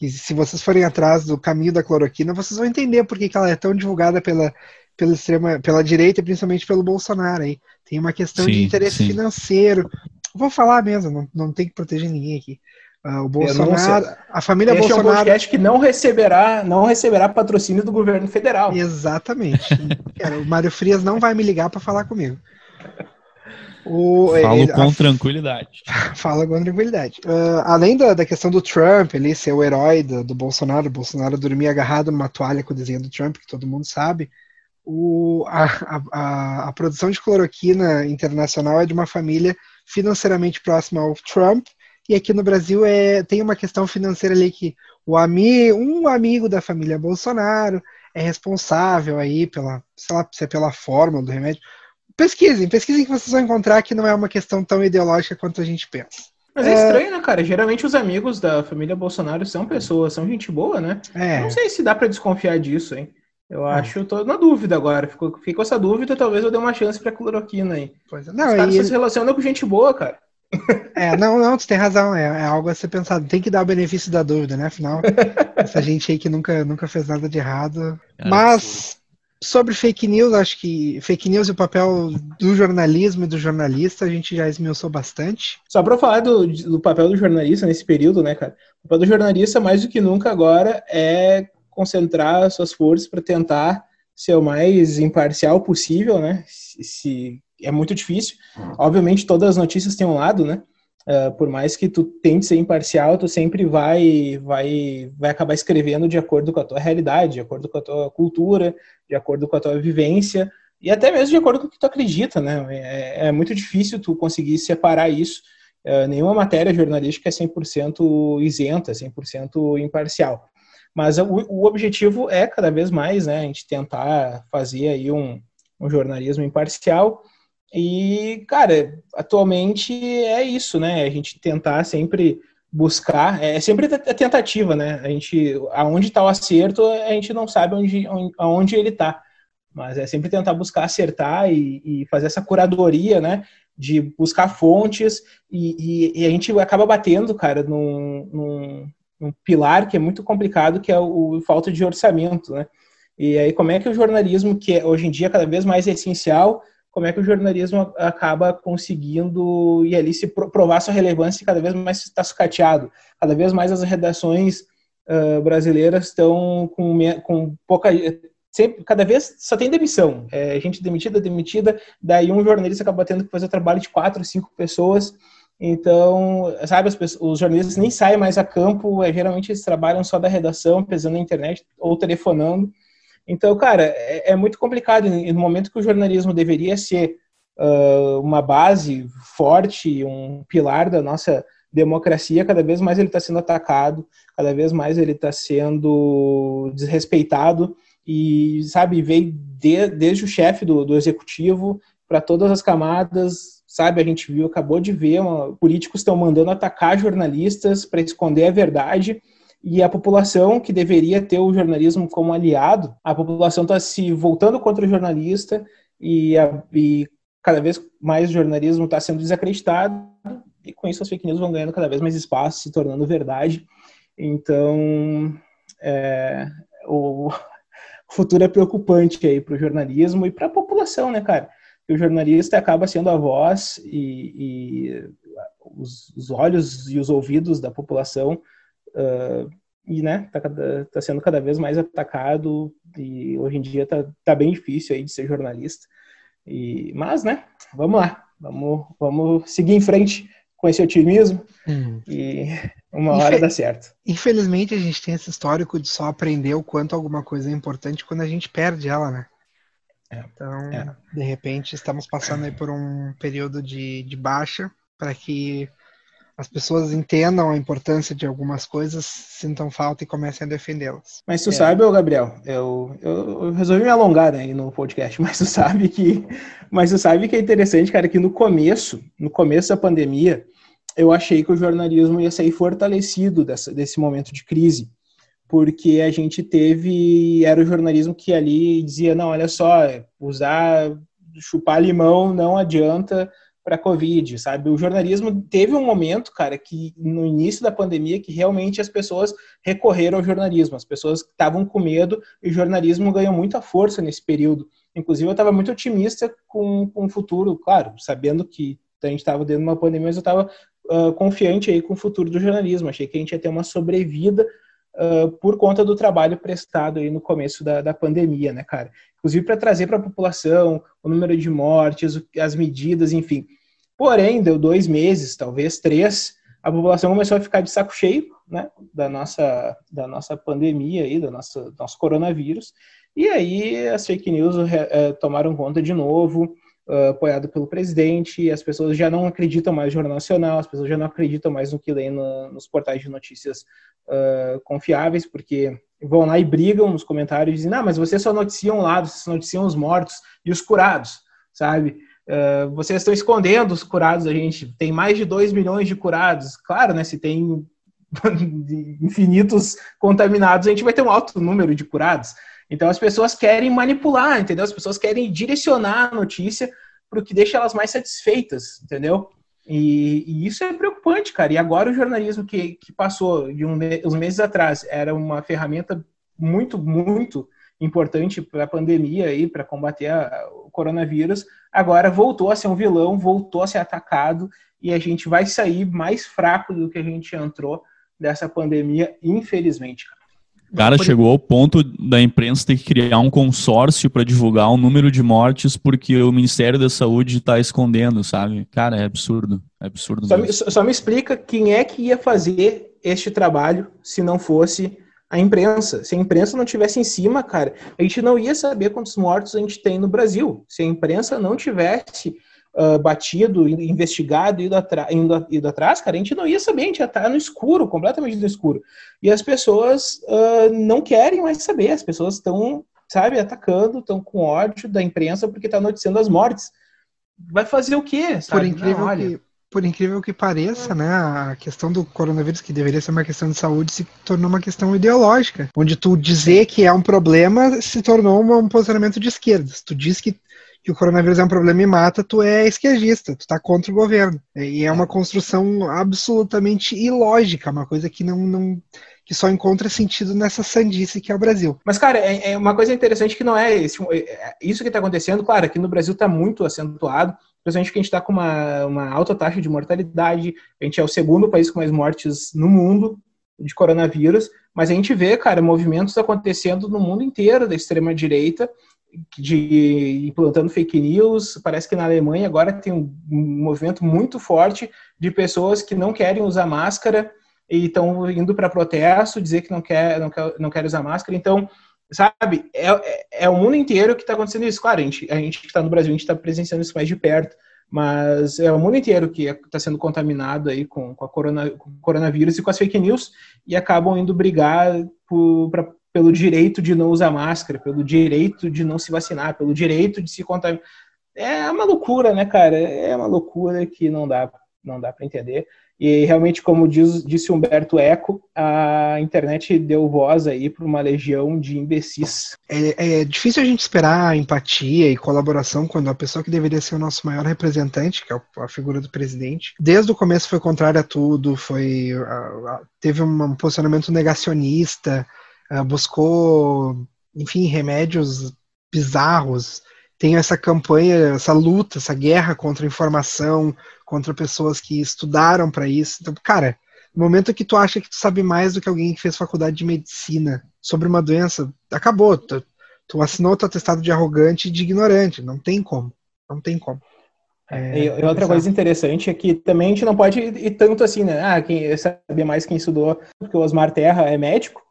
E se vocês forem atrás do caminho da cloroquina, vocês vão entender por que ela é tão divulgada pela, pela, extrema, pela direita e principalmente pelo Bolsonaro. Aí. Tem uma questão sim, de interesse sim. financeiro. Vou falar mesmo, não, não tem que proteger ninguém aqui. Uh, o Bolsonaro, a família este Bolsonaro. É um podcast que não receberá, não receberá patrocínio do governo federal. Exatamente. Cara, o Mário Frias não vai me ligar para falar comigo. O, Falo ele, com a, tranquilidade. Fala com tranquilidade. Uh, além da, da questão do Trump, ele ser o herói do, do Bolsonaro, o Bolsonaro dormia agarrado numa toalha com o desenho do Trump, que todo mundo sabe. O, a, a, a, produção de cloroquina internacional é de uma família financeiramente próxima ao Trump, e aqui no Brasil é, tem uma questão financeira ali que o ami, um amigo da família Bolsonaro é responsável aí pela, sei lá, se é pela forma do remédio, pesquisem, pesquisem que vocês vão encontrar que não é uma questão tão ideológica quanto a gente pensa. Mas é, é estranho, né, cara? Geralmente os amigos da família Bolsonaro são pessoas, são gente boa, né? É. Não sei se dá para desconfiar disso, hein? Eu é. acho, tô na dúvida agora. Ficou, ficou essa dúvida, talvez eu dê uma chance pra cloroquina aí. Pois é. Não, Os caras ele... se relacionam com gente boa, cara. É, não, não, tu tem razão, é, é, algo a ser pensado. Tem que dar o benefício da dúvida, né? Afinal, essa gente aí que nunca, nunca fez nada de errado. Mas, Sobre fake news, acho que fake news e o papel do jornalismo e do jornalista a gente já esmiuçou bastante. Só para falar do, do papel do jornalista nesse período, né, cara? O papel do jornalista, mais do que nunca agora, é concentrar suas forças para tentar ser o mais imparcial possível, né? Se, se, é muito difícil. Obviamente, todas as notícias têm um lado, né? Uh, por mais que tu tente ser imparcial, tu sempre vai, vai, vai acabar escrevendo de acordo com a tua realidade, de acordo com a tua cultura, de acordo com a tua vivência e até mesmo de acordo com o que tu acredita, né? É, é muito difícil tu conseguir separar isso. Uh, nenhuma matéria jornalística é 100% isenta, 100% imparcial. Mas o, o, objetivo é cada vez mais, né, a gente tentar fazer aí um, um jornalismo imparcial e, cara, atualmente é isso, né? A gente tentar sempre buscar, é sempre a tentativa, né? A gente, aonde está o acerto, a gente não sabe onde, aonde ele está. Mas é sempre tentar buscar acertar e, e fazer essa curadoria, né? De buscar fontes e, e, e a gente acaba batendo, cara, num, num, num, pilar que é muito complicado, que é o, o falta de orçamento, né? E aí, como é que o jornalismo, que é, hoje em dia é cada vez mais essencial, como é que o jornalismo acaba conseguindo e ali se provar sua relevância e cada vez mais está sucateado. Cada vez mais as redações uh, brasileiras estão com, com pouca. Sempre, cada vez só tem demissão. É, gente demitida, demitida, daí um jornalista acaba tendo que fazer o trabalho de quatro, cinco pessoas. Então, sabe, pessoas, os jornalistas nem saem mais a campo, é, geralmente eles trabalham só da redação, pesando na internet ou telefonando. Então, cara, é, é muito complicado. No momento que o jornalismo deveria ser uh, uma base forte, um pilar da nossa, democracia, cada vez mais ele está sendo atacado, cada vez mais ele está sendo desrespeitado e, sabe, veio de, desde o chefe do, do executivo para todas as camadas, sabe? A gente viu, acabou de ver, uma, políticos estão mandando atacar jornalistas para esconder a verdade e a população que deveria ter o jornalismo como aliado, a população está se voltando contra o jornalista e, a, e cada vez mais o jornalismo está sendo desacreditado e com isso as fake news vão ganhando cada vez mais espaço, se tornando verdade. Então, é, o, futuro é preocupante aí para o jornalismo e para a população, né, cara? o jornalista acaba sendo a voz e, e os, os, olhos e os ouvidos da população uh, e, né, tá, tá, sendo cada vez mais atacado e hoje em dia tá, tá bem difícil aí de ser jornalista. E, mas, né, vamos lá, vamos, vamos seguir em frente com esse otimismo hum. e uma hora Infe dá certo. Infelizmente a gente tem esse histórico de só aprender o quanto alguma coisa é importante quando a gente perde ela, né? É. Então, é. de repente, estamos passando aí por um período de, de baixa para que as pessoas entendam a importância de algumas coisas, sintam falta e comecem a defendê-las. Mas tu é. sabe, Gabriel, eu, eu, eu, resolvi me alongar aí no podcast, mas tu sabe que, mas tu sabe que é interessante, cara, que no começo, no começo da pandemia, eu achei que o jornalismo ia sair fortalecido dessa, desse momento de crise, porque a gente teve, era o jornalismo que ali dizia, não, olha só, usar, chupar limão não adianta para Covid, sabe? O jornalismo teve um momento, cara, que no início da pandemia, que realmente as pessoas recorreram ao jornalismo, as pessoas estavam com medo e o jornalismo ganhou muita força nesse período. Inclusive, eu estava muito otimista com, com o futuro, claro, sabendo que a gente estava dentro de uma pandemia, mas eu estava uh, confiante aí com o futuro do jornalismo. Achei que a gente ia ter uma sobrevida por conta do trabalho prestado aí no começo da, da pandemia, né, cara? Inclusive para trazer para a população o número de mortes, as medidas, enfim. Porém, deu dois meses, talvez três, a população começou a ficar de saco cheio, né, da nossa, da nossa pandemia aí, do nosso, nosso coronavírus, e aí as fake news uh, tomaram conta de novo, uh, apoiado pelo presidente, as pessoas já não acreditam mais no Jornal Nacional, as pessoas já não acreditam mais no que lêem no, nos portais de notícias uh, confiáveis, porque vão lá e brigam nos comentários, dizem, ah, mas vocês só noticiam um lado, vocês noticiam os mortos e os curados, sabe? Uh, vocês estão escondendo os curados a gente. Tem mais de 2 milhões de curados. Claro, né? Se tem infinitos contaminados, a gente vai ter um alto número de curados. Então as pessoas querem manipular, entendeu? As pessoas querem direcionar a notícia para o que deixa elas mais satisfeitas, entendeu? E, e, isso é preocupante, cara. E agora o jornalismo que, que passou de um, uns meses atrás era uma ferramenta muito, muito importante para a pandemia e para combater a, o coronavírus, agora voltou a ser um vilão, voltou a ser atacado e a gente vai sair mais fraco do que a gente entrou dessa pandemia, infelizmente, cara. Cara, chegou ao ponto da imprensa ter que criar um consórcio para divulgar o número de mortes porque o Ministério da Saúde está escondendo, sabe? Cara, é absurdo. É absurdo. Só me, só me, explica quem é que ia fazer este trabalho se não fosse a imprensa. Se a imprensa não tivesse em cima, cara, a gente não ia saber quantos mortos a gente tem no Brasil. Se a imprensa não tivesse uh, batido, investigado, ido, indo, ido atrás, cara, a gente não ia saber, a gente ia estar no escuro, completamente no escuro. E as pessoas uh, não querem mais saber, as pessoas estão, sabe, atacando, estão com ódio da imprensa porque está noticiando as mortes. Vai fazer o quê? Sabe? Por incrível não, que por incrível que pareça, né, a questão do coronavírus, que deveria ser uma questão de saúde, se tornou uma questão ideológica, onde tu dizer que é um problema se tornou um posicionamento de esquerda. Se tu diz que que o coronavírus é um problema e mata, tu é esquerdista, tu tá contra o governo. E é uma construção absolutamente ilógica, uma coisa que não, não que só encontra sentido nessa sandice que é o Brasil. Mas, cara, é, é uma coisa interessante que não é, esse, é isso que está acontecendo, claro, aqui no Brasil está muito acentuado, principalmente que a gente está com uma, uma alta taxa de mortalidade, a gente é o segundo país com mais mortes no mundo de coronavírus, mas a gente vê, cara, movimentos acontecendo no mundo inteiro da extrema direita, de implantando fake news. Parece que na Alemanha agora tem um movimento muito forte de pessoas que não querem usar máscara e estão indo para protesto, dizer que não quer, não quer, não quer usar máscara. Então, sabe, é, é, é o mundo inteiro que está acontecendo isso. Claro, a gente, a gente que está no Brasil, a gente está presenciando isso mais de perto. mas é o mundo inteiro que está sendo contaminado aí com, com, a corona, com o coronavírus e com as fake news e acabam indo brigar por, pra, pelo direito de não usar máscara, pelo direito de não se vacinar, pelo direito de se contaminar. É uma loucura, né, cara? É uma loucura que não dá, não dá para entender. E realmente, como diz, disse Humberto Eco, a internet deu voz aí para uma legião de imbecis. É, é, difícil a gente esperar empatia e colaboração quando a pessoa que deveria ser o nosso maior representante, que é a figura do presidente, desde o começo foi contrária a tudo, foi teve um posicionamento negacionista, buscou, enfim, remédios bizarros tem essa campanha, essa luta, essa guerra contra a informação, contra pessoas que estudaram para isso. Então, cara, no momento que tu acha que tu sabe mais do que alguém que fez faculdade de medicina sobre uma doença, acabou. Tu, tu assinou teu atestado de arrogante e de ignorante. Não tem como. Não tem como. É, e, e outra coisa interessante é que também a gente não pode ir, tanto assim, né? Ah, quem sabia mais quem estudou, porque o Osmar Terra é médico,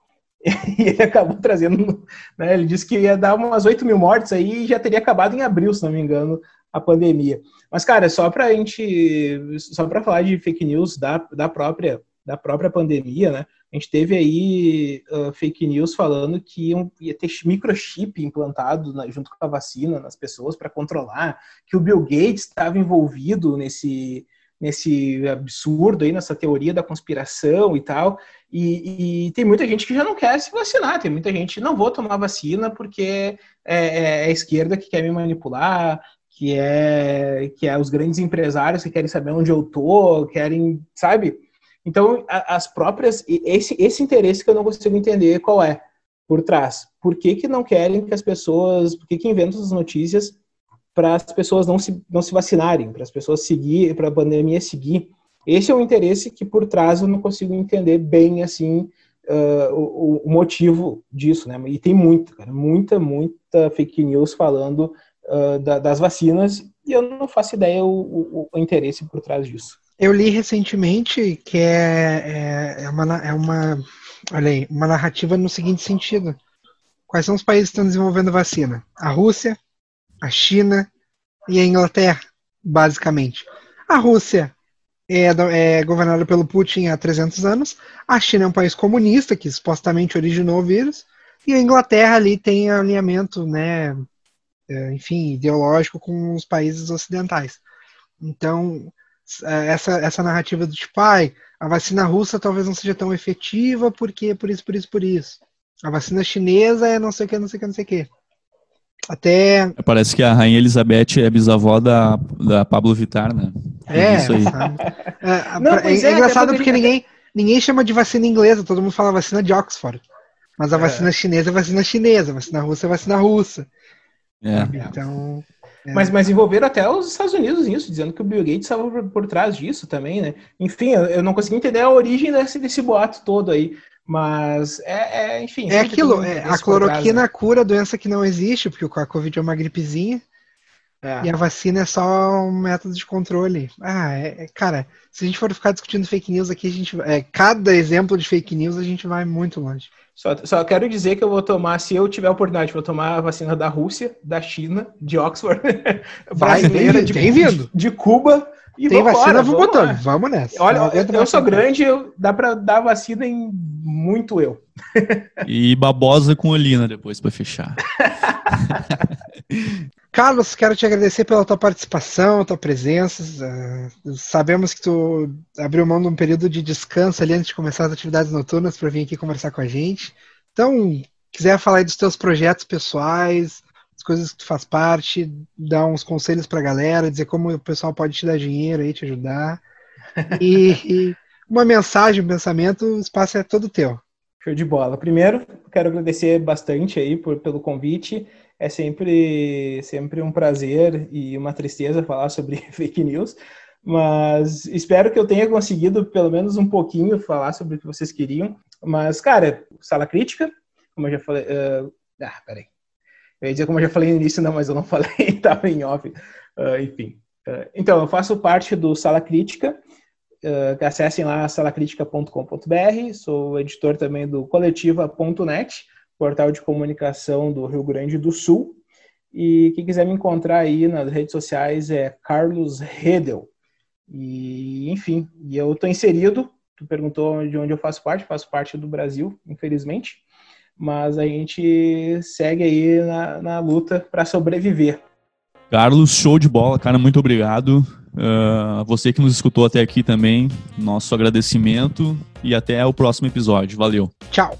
e ele acabou trazendo, né, ele disse que ia dar umas 8 mil mortes aí e já teria acabado em abril, se não me engano, a pandemia. Mas, cara, só para a gente, só para falar de fake news da, da, própria, da própria pandemia, né, a gente teve aí uh, fake news falando que iam, ia ter microchip implantado na, junto com a vacina nas pessoas para controlar, que o Bill Gates estava envolvido nesse, nesse absurdo aí, nessa teoria da conspiração e tal. E, e, tem muita gente que já não quer se vacinar, tem muita gente não vou tomar vacina porque é, é, é, a esquerda que quer me manipular, que é que é os grandes empresários que querem saber onde eu tô, querem, sabe? Então, as próprias esse esse interesse que eu não consigo entender qual é por trás. Por que, que não querem que as pessoas, por que, que inventam essas notícias para as pessoas não se, não se vacinarem, para as pessoas seguir, para a pandemia seguir. Esse é o interesse que por trás eu não consigo entender bem assim uh, o, o, motivo disso, né? E tem muito, cara, muita, muita fake news falando uh, da, das vacinas e eu não faço ideia o, o, o, interesse por trás disso. Eu li recentemente que é, é, é, uma, é uma, olha aí, uma narrativa no seguinte sentido. Quais são os países que estão desenvolvendo vacina? A Rússia, a China e a Inglaterra, basicamente. A Rússia é, é, governada pelo Putin há 300 anos, a China é um país comunista que supostamente originou o vírus, e a Inglaterra ali tem alinhamento, né, é, enfim, ideológico com os países ocidentais. Então, é, essa, essa narrativa do tipo, pai, a vacina russa talvez não seja tão efetiva porque por isso, por isso, por isso. A vacina chinesa é não sei o que, não sei o que, não sei o que. Até. Parece que a Rainha Elizabeth é bisavó da, da Pablo Vittar, né? É, isso aí. É, Não, é, é, é, engraçado porque ninguém, ninguém chama de vacina inglesa, todo mundo fala vacina de Oxford. Mas a é. vacina chinesa é vacina chinesa, a vacina russa é vacina russa. É. Então. É. Mas, mas envolveram até os Estados Unidos nisso, dizendo que o Bill Gates estava por, por trás disso também, né? Enfim, eu, eu, não consegui entender a origem desse, desse boato todo aí. Mas é, é enfim. É aquilo, é, a cloroquina cura a doença que não existe, porque a Covid é uma gripezinha. É. E a vacina é só um método de controle. Ah, é, é, cara, se a gente for ficar discutindo fake news aqui, a gente é, cada exemplo de fake news a gente vai muito longe. Só, só quero dizer que eu vou tomar, se eu tiver a oportunidade, vou tomar a vacina da Rússia, da China, de Oxford, brasileira, de, de, de Cuba e Tem vacina, vou botando. Vamos nessa. Olha, eu, eu sou grande, eu, dá para dar vacina em muito eu. E babosa com olina depois para fechar. Carlos, quero te agradecer pela tua participação, tua presença. Uh, sabemos que tu abriu mão de um período de descanso ali antes de começar as atividades noturnas para vir aqui conversar com a gente. Então, quiser falar aí dos teus projetos pessoais, as coisas que tu faz parte, dar uns conselhos para a galera, dizer como o pessoal pode te dar dinheiro aí, te ajudar. E, e uma mensagem, um pensamento, o espaço é todo teu. Show de bola. Primeiro, quero agradecer bastante aí por, pelo convite. É sempre, sempre um prazer e uma tristeza falar sobre fake news, mas espero que eu tenha conseguido pelo menos um pouquinho falar sobre o que vocês queriam. Mas, cara, sala crítica, como eu já falei. Uh, ah, peraí. Eu ia dizer como eu já falei no início, não, mas eu não falei, estava em off. Uh, enfim. Uh, então, eu faço parte do Sala Crítica. Uh, acessem lá salacritica.com.br. Sou editor também do coletiva.net portal de comunicação do Rio Grande do Sul. E quem quiser me encontrar aí nas redes sociais é Carlos Redel. E, enfim, eu estou inserido. Tu perguntou de onde eu faço parte, faço parte do Brasil, infelizmente. Mas a gente segue aí na, na luta para sobreviver. Carlos, show de bola, cara, muito obrigado. Uh, você que nos escutou até aqui também, nosso agradecimento e até o próximo episódio. Valeu. Tchau.